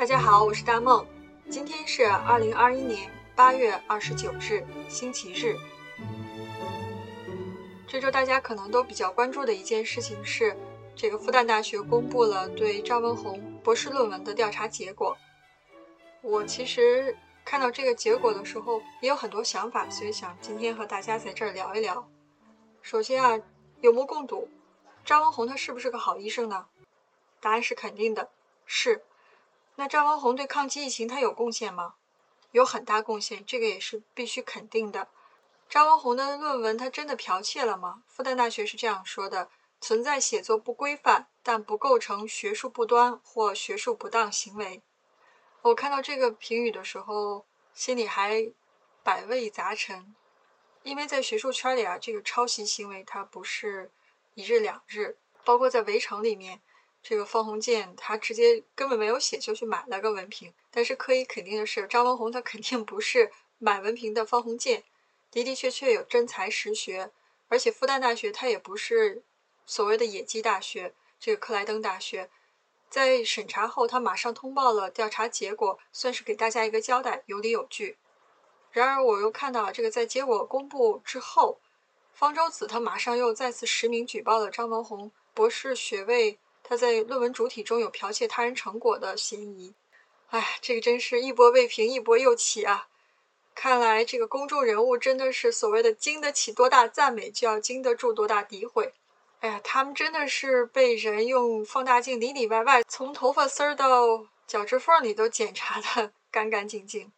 大家好，我是大梦。今天是二零二一年八月二十九日，星期日。这周大家可能都比较关注的一件事情是，这个复旦大学公布了对张文宏博士论文的调查结果。我其实看到这个结果的时候，也有很多想法，所以想今天和大家在这儿聊一聊。首先啊，有目共睹，张文宏他是不是个好医生呢？答案是肯定的，是。那张文宏对抗击疫情他有贡献吗？有很大贡献，这个也是必须肯定的。张文宏的论文他真的剽窃了吗？复旦大学是这样说的：存在写作不规范，但不构成学术不端或学术不当行为。我看到这个评语的时候，心里还百味杂陈，因为在学术圈里啊，这个抄袭行为它不是一日两日，包括在围城里面。这个方鸿渐他直接根本没有写，就去买了个文凭。但是可以肯定的是，张文宏他肯定不是买文凭的方鸿渐，的的确确有真才实学。而且复旦大学它也不是所谓的野鸡大学，这个克莱登大学，在审查后他马上通报了调查结果，算是给大家一个交代，有理有据。然而我又看到这个在结果公布之后，方舟子他马上又再次实名举报了张文宏博士学位。他在论文主体中有剽窃他人成果的嫌疑，哎，这个真是一波未平一波又起啊！看来这个公众人物真的是所谓的经得起多大赞美，就要经得住多大诋毁。哎呀，他们真的是被人用放大镜里里外外，从头发丝儿到脚趾缝里都检查的干干净净。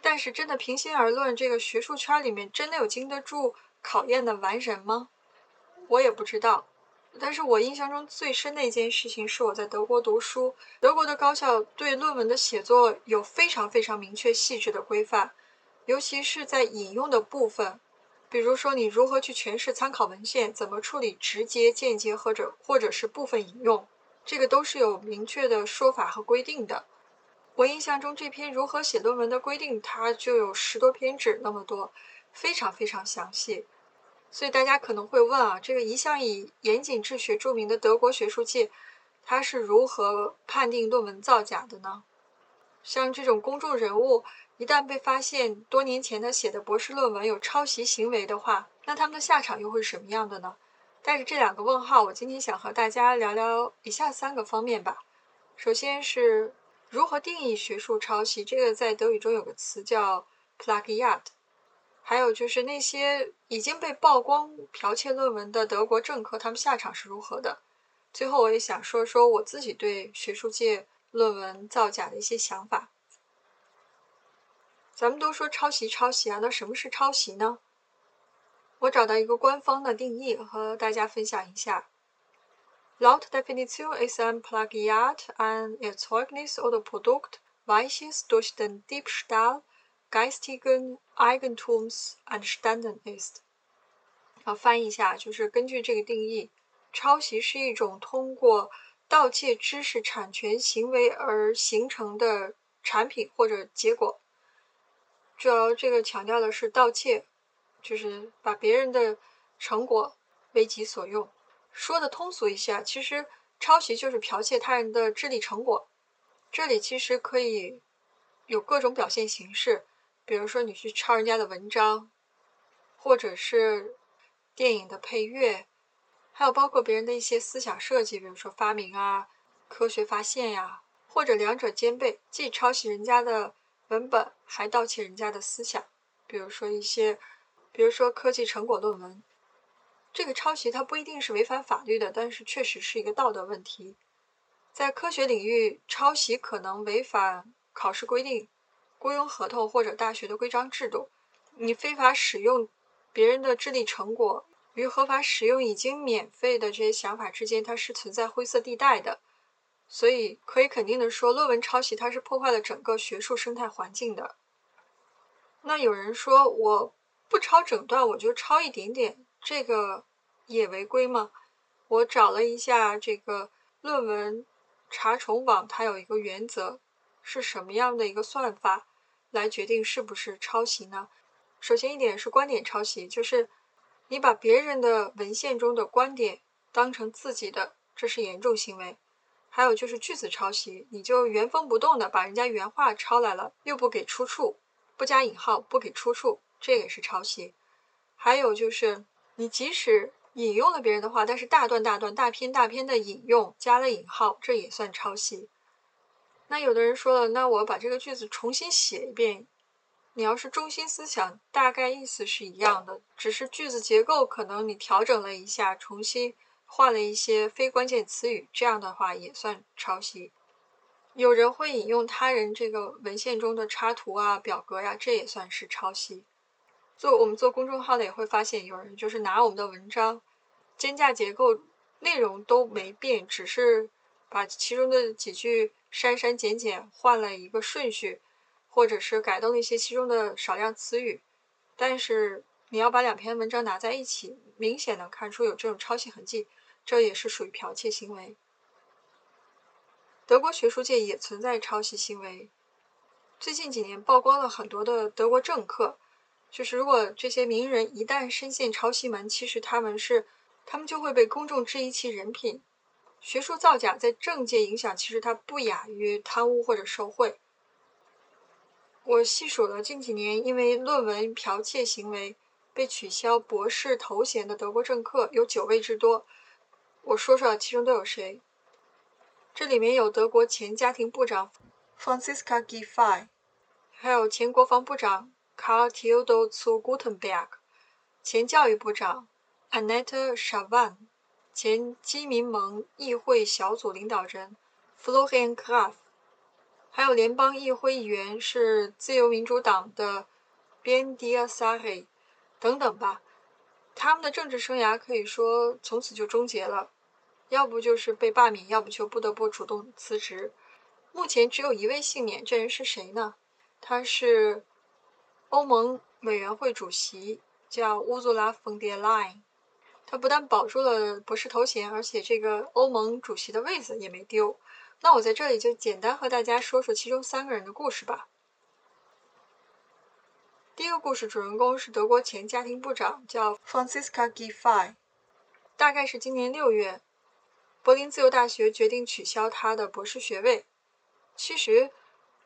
但是真的平心而论，这个学术圈里面真的有经得住考验的完人吗？我也不知道。但是我印象中最深的一件事情是我在德国读书，德国的高校对论文的写作有非常非常明确细致的规范，尤其是在引用的部分，比如说你如何去诠释参考文献，怎么处理直接、间接或者或者是部分引用，这个都是有明确的说法和规定的。我印象中这篇如何写论文的规定，它就有十多篇纸那么多，非常非常详细。所以大家可能会问啊，这个一向以严谨治学著名的德国学术界，它是如何判定论文造假的呢？像这种公众人物，一旦被发现多年前他写的博士论文有抄袭行为的话，那他们的下场又会是什么样的呢？带着这两个问号，我今天想和大家聊聊以下三个方面吧。首先是如何定义学术抄袭，这个在德语中有个词叫 Plagiat。还有就是那些已经被曝光剽窃论文的德国政客，他们下场是如何的？最后，我也想说说我自己对学术界论文造假的一些想法。咱们都说抄袭抄袭啊，那什么是抄袭呢？我找到一个官方的定义和大家分享一下。Laut Definition ist ein Plagiat ein Erzeugnis oder Produkt, welches durch den Diebstahl geistigen Eigentums entstanden ist。啊，翻译一下，就是根据这个定义，抄袭是一种通过盗窃知识产权行为而形成的产品或者结果。主要这个强调的是盗窃，就是把别人的成果为己所用。说的通俗一些，其实抄袭就是剽窃他人的智力成果。这里其实可以有各种表现形式。比如说，你去抄人家的文章，或者是电影的配乐，还有包括别人的一些思想设计，比如说发明啊、科学发现呀，或者两者兼备，既抄袭人家的文本，还盗窃人家的思想。比如说一些，比如说科技成果论文，这个抄袭它不一定是违反法律的，但是确实是一个道德问题。在科学领域，抄袭可能违反考试规定。雇佣合同或者大学的规章制度，你非法使用别人的智力成果与合法使用已经免费的这些想法之间，它是存在灰色地带的。所以可以肯定的说，论文抄袭它是破坏了整个学术生态环境的。那有人说，我不抄整段，我就抄一点点，这个也违规吗？我找了一下这个论文查重网，它有一个原则，是什么样的一个算法？来决定是不是抄袭呢？首先一点是观点抄袭，就是你把别人的文献中的观点当成自己的，这是严重行为。还有就是句子抄袭，你就原封不动的把人家原话抄来了，又不给出处，不加引号，不给出处，这也是抄袭。还有就是你即使引用了别人的话，但是大段大段、大篇大篇的引用，加了引号，这也算抄袭。那有的人说了，那我把这个句子重新写一遍，你要是中心思想大概意思是一样的，只是句子结构可能你调整了一下，重新。换了一些非关键词语，这样的话也算抄袭。有人会引用他人这个文献中的插图啊、表格呀，这也算是抄袭。做我们做公众号的也会发现，有人就是拿我们的文章，间架结构、内容都没变，只是把其中的几句删删减减，换了一个顺序，或者是改动一些其中的少量词语，但是你要把两篇文章拿在一起，明显能看出有这种抄袭痕迹。这也是属于剽窃行为。德国学术界也存在抄袭行为。最近几年曝光了很多的德国政客，就是如果这些名人一旦深陷抄袭门，其实他们是他们就会被公众质疑其人品。学术造假在政界影响，其实它不亚于贪污或者受贿。我细数了近几年因为论文剽窃行为被取消博士头衔的德国政客，有九位之多。我说说其中都有谁？这里面有德国前家庭部长 Franziska Giffey，还有前国防部长 Karl Theodor zu Gutenberg，前教育部长 Annette Schavan，前基民盟议会小组领导人 Florian Graf，还有联邦议会议员是自由民主党的 Ben Diasari，等等吧。他们的政治生涯可以说从此就终结了，要不就是被罢免，要不就不得不主动辞职。目前只有一位幸免，这人是谁呢？他是欧盟委员会主席，叫乌祖拉·冯·德莱恩。他不但保住了博士头衔，而且这个欧盟主席的位子也没丢。那我在这里就简单和大家说说其中三个人的故事吧。第一个故事主人公是德国前家庭部长，叫 Franziska Giffey。大概是今年六月，柏林自由大学决定取消他的博士学位。其实，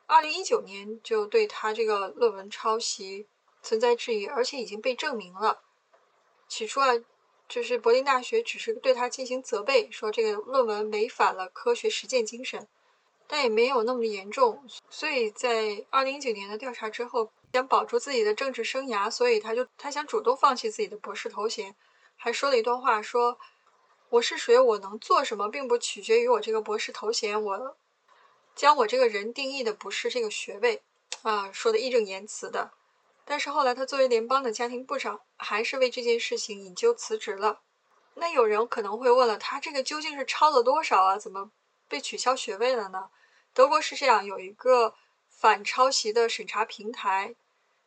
二零一九年就对他这个论文抄袭存在质疑，而且已经被证明了。起初啊，就是柏林大学只是对他进行责备，说这个论文违反了科学实践精神，但也没有那么严重。所以在二零一九年的调查之后。想保住自己的政治生涯，所以他就他想主动放弃自己的博士头衔，还说了一段话，说我是谁，我能做什么，并不取决于我这个博士头衔，我将我这个人定义的不是这个学位，啊，说的义正言辞的。但是后来他作为联邦的家庭部长，还是为这件事情引咎辞职了。那有人可能会问了，他这个究竟是抄了多少啊？怎么被取消学位了呢？德国是这样，有一个反抄袭的审查平台。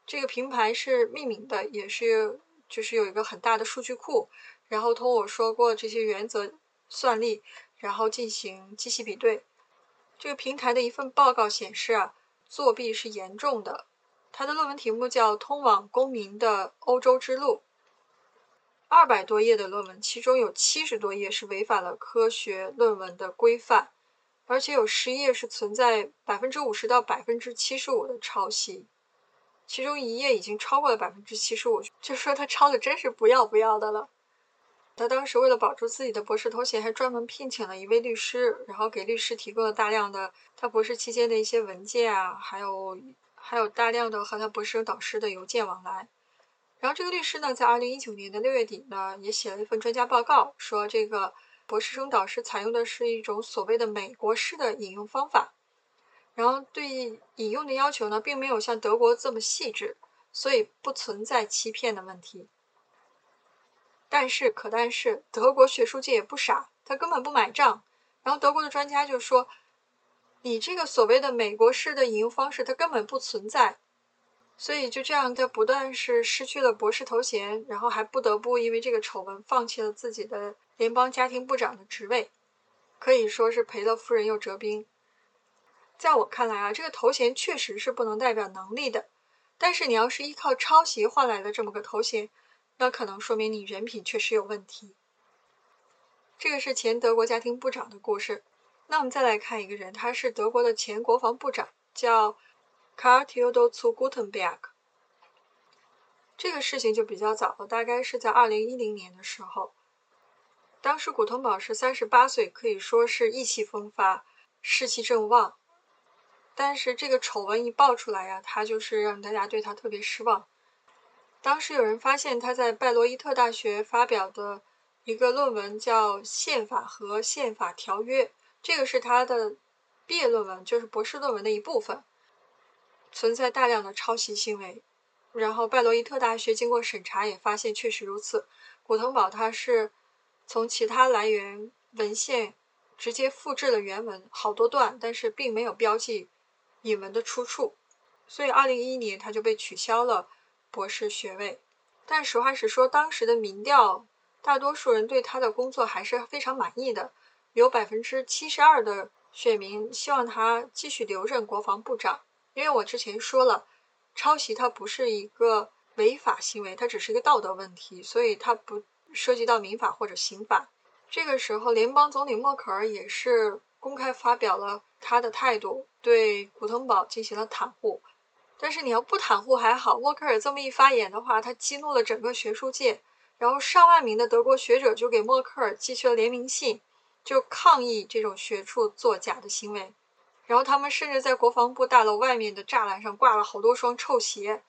这个平台是匿名的，也是就是有一个很大的数据库，然后通我说过这些原则算力，然后进行机器比对。这个平台的一份报告显示啊，作弊是严重的。他的论文题目叫《通往公民的欧洲之路》，二百多页的论文，其中有七十多页是违反了科学论文的规范，而且有十页是存在百分之五十到百分之七十五的抄袭。其中一页已经超过了百分之七十五，就说他抄的真是不要不要的了。他当时为了保住自己的博士头衔，还专门聘请了一位律师，然后给律师提供了大量的他博士期间的一些文件啊，还有还有大量的和他博士生导师的邮件往来。然后这个律师呢，在二零一九年的六月底呢，也写了一份专家报告，说这个博士生导师采用的是一种所谓的美国式的引用方法。然后对引用的要求呢，并没有像德国这么细致，所以不存在欺骗的问题。但是，可但是，德国学术界也不傻，他根本不买账。然后德国的专家就说：“你这个所谓的美国式的引用方式，它根本不存在。”所以就这样，他不但是失去了博士头衔，然后还不得不因为这个丑闻放弃了自己的联邦家庭部长的职位，可以说是赔了夫人又折兵。在我看来啊，这个头衔确实是不能代表能力的。但是你要是依靠抄袭换来的这么个头衔，那可能说明你人品确实有问题。这个是前德国家庭部长的故事。那我们再来看一个人，他是德国的前国防部长，叫 Karl Theodor zu Gutenberg。这个事情就比较早了，大概是在二零一零年的时候。当时古腾堡是三十八岁，可以说是意气风发，士气正旺。但是这个丑闻一爆出来呀，他就是让大家对他特别失望。当时有人发现他在拜罗伊特大学发表的一个论文叫《宪法和宪法条约》，这个是他的毕业论文，就是博士论文的一部分，存在大量的抄袭行为。然后拜罗伊特大学经过审查也发现确实如此，古腾堡他是。从其他来源文献直接复制了原文好多段，但是并没有标记引文的出处，所以二零一一年他就被取消了博士学位。但实话实说，当时的民调，大多数人对他的工作还是非常满意的，有百分之七十二的选民希望他继续留任国防部长。因为我之前说了，抄袭它不是一个违法行为，它只是一个道德问题，所以它不。涉及到民法或者刑法，这个时候，联邦总理默克尔也是公开发表了他的态度，对古腾堡进行了袒护。但是你要不袒护还好，默克尔这么一发言的话，他激怒了整个学术界，然后上万名的德国学者就给默克尔寄去了联名信，就抗议这种学术作假的行为。然后他们甚至在国防部大楼外面的栅栏上挂了好多双臭鞋，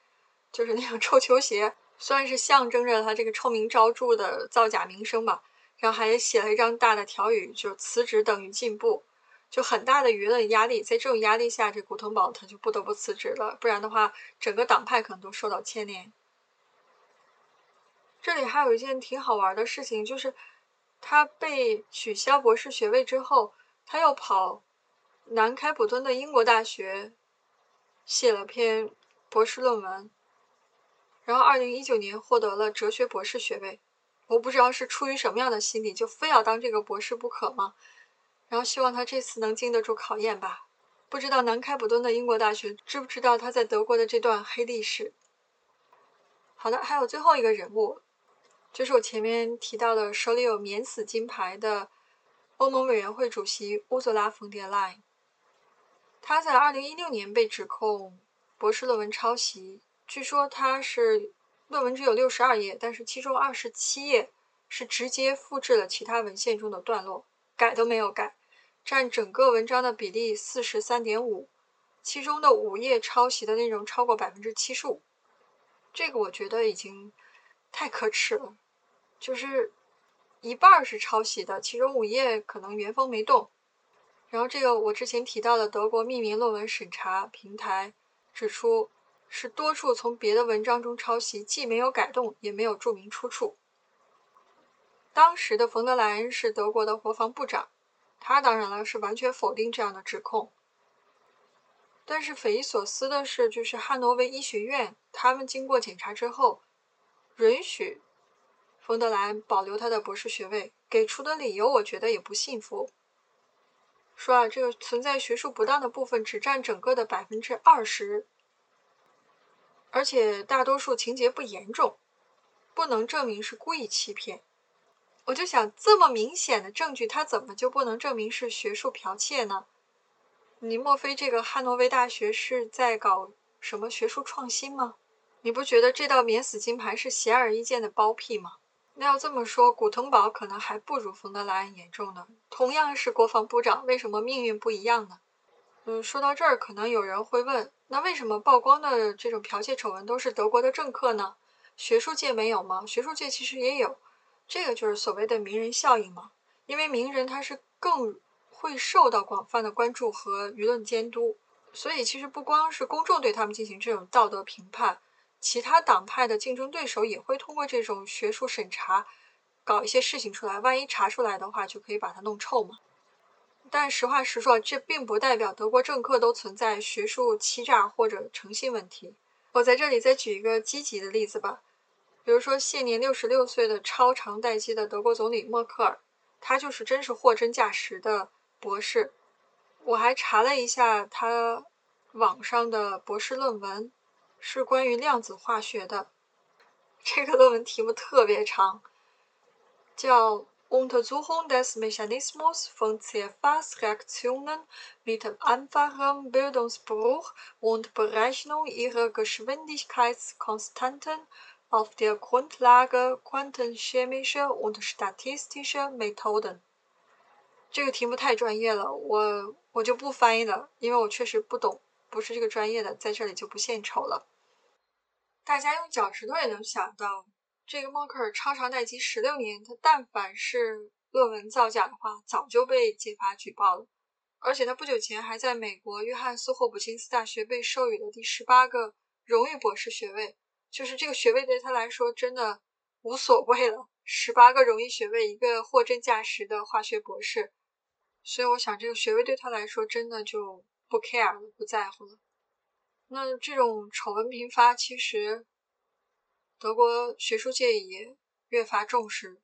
就是那种臭球鞋。算是象征着他这个臭名昭著的造假名声吧，然后还写了一张大的条语，就辞职等于进步，就很大的舆论压力。在这种压力下，这古腾堡他就不得不辞职了，不然的话，整个党派可能都受到牵连。这里还有一件挺好玩的事情，就是他被取消博士学位之后，他又跑南开普敦的英国大学写了篇博士论文。然后，二零一九年获得了哲学博士学位。我不知道是出于什么样的心理，就非要当这个博士不可吗？然后希望他这次能经得住考验吧。不知道南开普敦的英国大学知不知道他在德国的这段黑历史？好的，还有最后一个人物，就是我前面提到的手里有免死金牌的欧盟委员会主席乌佐拉·冯德莱。他在二零一六年被指控博士论文抄袭。据说他是论文只有六十二页，但是其中二十七页是直接复制了其他文献中的段落，改都没有改，占整个文章的比例四十三点五，其中的五页抄袭的内容超过百分之七十五，这个我觉得已经太可耻了，就是一半是抄袭的，其中五页可能原封没动。然后这个我之前提到的德国匿名论文审查平台指出。是多处从别的文章中抄袭，既没有改动，也没有注明出处。当时的冯德莱恩是德国的国防部长，他当然了是完全否定这样的指控。但是匪夷所思的是，就是汉诺威医学院，他们经过检查之后，允许冯德莱保留他的博士学位，给出的理由我觉得也不信服，说啊，这个存在学术不当的部分只占整个的百分之二十。而且大多数情节不严重，不能证明是故意欺骗。我就想，这么明显的证据，他怎么就不能证明是学术剽窃呢？你莫非这个汉诺威大学是在搞什么学术创新吗？你不觉得这道免死金牌是显而易见的包庇吗？那要这么说，古腾堡可能还不如冯德莱恩严重呢。同样是国防部长，为什么命运不一样呢？嗯，说到这儿，可能有人会问。那为什么曝光的这种剽窃丑闻都是德国的政客呢？学术界没有吗？学术界其实也有，这个就是所谓的名人效应嘛。因为名人他是更会受到广泛的关注和舆论监督，所以其实不光是公众对他们进行这种道德评判，其他党派的竞争对手也会通过这种学术审查搞一些事情出来。万一查出来的话，就可以把它弄臭嘛。但实话实说，这并不代表德国政客都存在学术欺诈或者诚信问题。我在这里再举一个积极的例子吧，比如说现年六十六岁的超长待机的德国总理默克尔，他就是真是货真价实的博士。我还查了一下他网上的博士论文，是关于量子化学的。这个论文题目特别长，叫。Untersuchung des Mechanismus von Zerfallsreaktionen mit einfachem Bildungsbruch und Berechnung ihrer Geschwindigkeitskonstanten auf der Grundlage quantenchemischer und statistischer Methoden。这个题目太专业了，我我就不翻译了，因为我确实不懂，不是这个专业的，在这里就不献丑了。大家用脚趾头也能想到。这个默克尔超长待机十六年，他但凡是论文造假的话，早就被揭发举报了。而且他不久前还在美国约翰斯霍普金斯大学被授予了第十八个荣誉博士学位，就是这个学位对他来说真的无所谓了。十八个荣誉学位，一个货真价实的化学博士，所以我想这个学位对他来说真的就不 care 了，不在乎了。那这种丑闻频发，其实。德国学术界也越发重视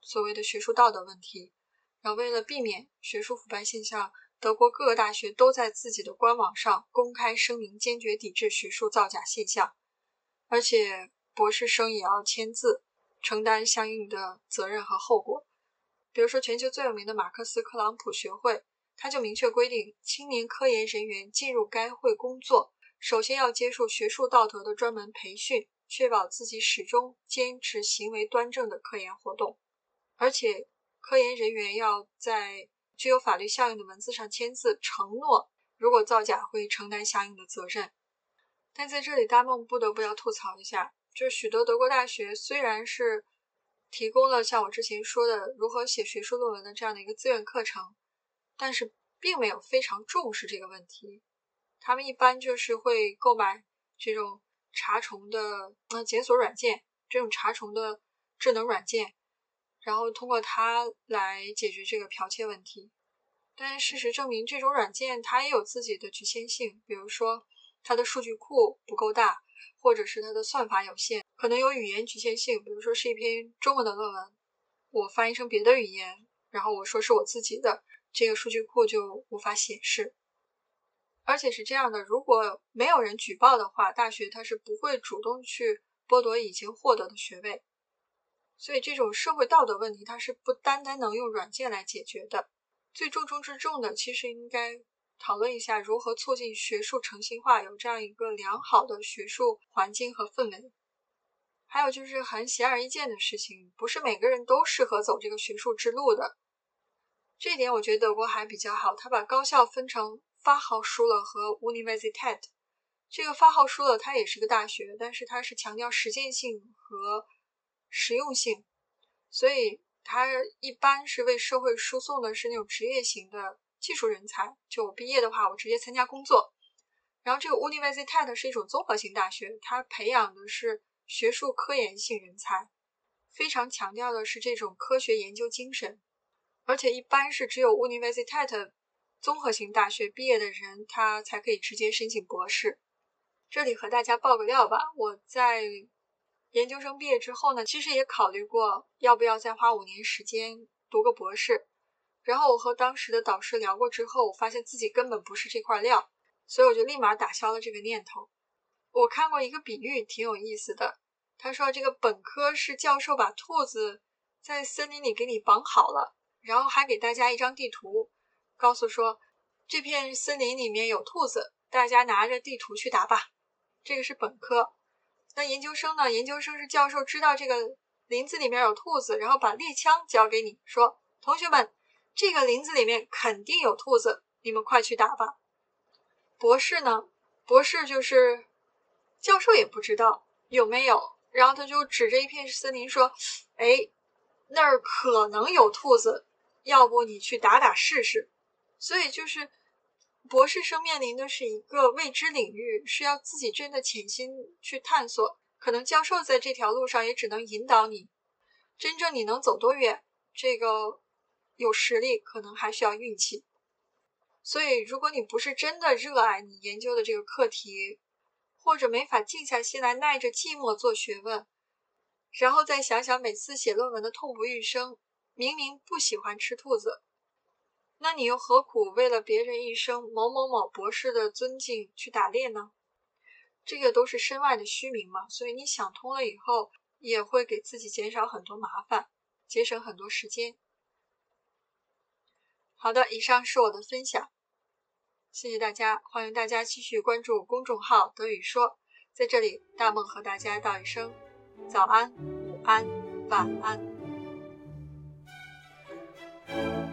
所谓的学术道德问题，然后为了避免学术腐败现象，德国各个大学都在自己的官网上公开声明，坚决抵制学术造假现象，而且博士生也要签字，承担相应的责任和后果。比如说，全球最有名的马克思克朗普学会，他就明确规定，青年科研人员进入该会工作，首先要接受学术道德的专门培训。确保自己始终坚持行为端正的科研活动，而且科研人员要在具有法律效应的文字上签字，承诺如果造假会承担相应的责任。但在这里，大梦不得不要吐槽一下，就是许多德国大学虽然是提供了像我之前说的如何写学术论文的这样的一个自愿课程，但是并没有非常重视这个问题。他们一般就是会购买这种。查重的呃检索软件，这种查重的智能软件，然后通过它来解决这个剽窃问题。但事实证明，这种软件它也有自己的局限性，比如说它的数据库不够大，或者是它的算法有限，可能有语言局限性。比如说是一篇中文的论文，我翻译成别的语言，然后我说是我自己的，这个数据库就无法显示。而且是这样的，如果没有人举报的话，大学它是不会主动去剥夺已经获得的学位。所以这种社会道德问题，它是不单单能用软件来解决的。最重中之重的，其实应该讨论一下如何促进学术诚信化，有这样一个良好的学术环境和氛围。还有就是很显而易见的事情，不是每个人都适合走这个学术之路的。这点我觉得德国还比较好，他把高校分成。发号施勒和 Universität，这个发号施勒它也是个大学，但是它是强调实践性和实用性，所以它一般是为社会输送的是那种职业型的技术人才。就我毕业的话，我直接参加工作。然后这个 Universität 是一种综合性大学，它培养的是学术科研性人才，非常强调的是这种科学研究精神，而且一般是只有 Universität。综合性大学毕业的人，他才可以直接申请博士。这里和大家爆个料吧，我在研究生毕业之后呢，其实也考虑过要不要再花五年时间读个博士。然后我和当时的导师聊过之后，我发现自己根本不是这块料，所以我就立马打消了这个念头。我看过一个比喻，挺有意思的。他说，这个本科是教授把兔子在森林里给你绑好了，然后还给大家一张地图。告诉说，这片森林里面有兔子，大家拿着地图去打吧。这个是本科。那研究生呢？研究生是教授知道这个林子里面有兔子，然后把猎枪交给你说：“同学们，这个林子里面肯定有兔子，你们快去打吧。”博士呢？博士就是教授也不知道有没有，然后他就指着一片森林说：“哎，那儿可能有兔子，要不你去打打试试。”所以就是，博士生面临的是一个未知领域，是要自己真的潜心去探索。可能教授在这条路上也只能引导你，真正你能走多远，这个有实力，可能还需要运气。所以，如果你不是真的热爱你研究的这个课题，或者没法静下心来耐着寂寞做学问，然后再想想每次写论文的痛不欲生，明明不喜欢吃兔子那你又何苦为了别人一生某某某博士的尊敬去打猎呢？这个都是身外的虚名嘛所以你想通了以后也会给自己减少很多麻烦节省很多时间。好的以上是我的分享谢谢大家欢迎大家继续关注公众号德语说在这里大梦和大家道一声早安午安晚安。thank you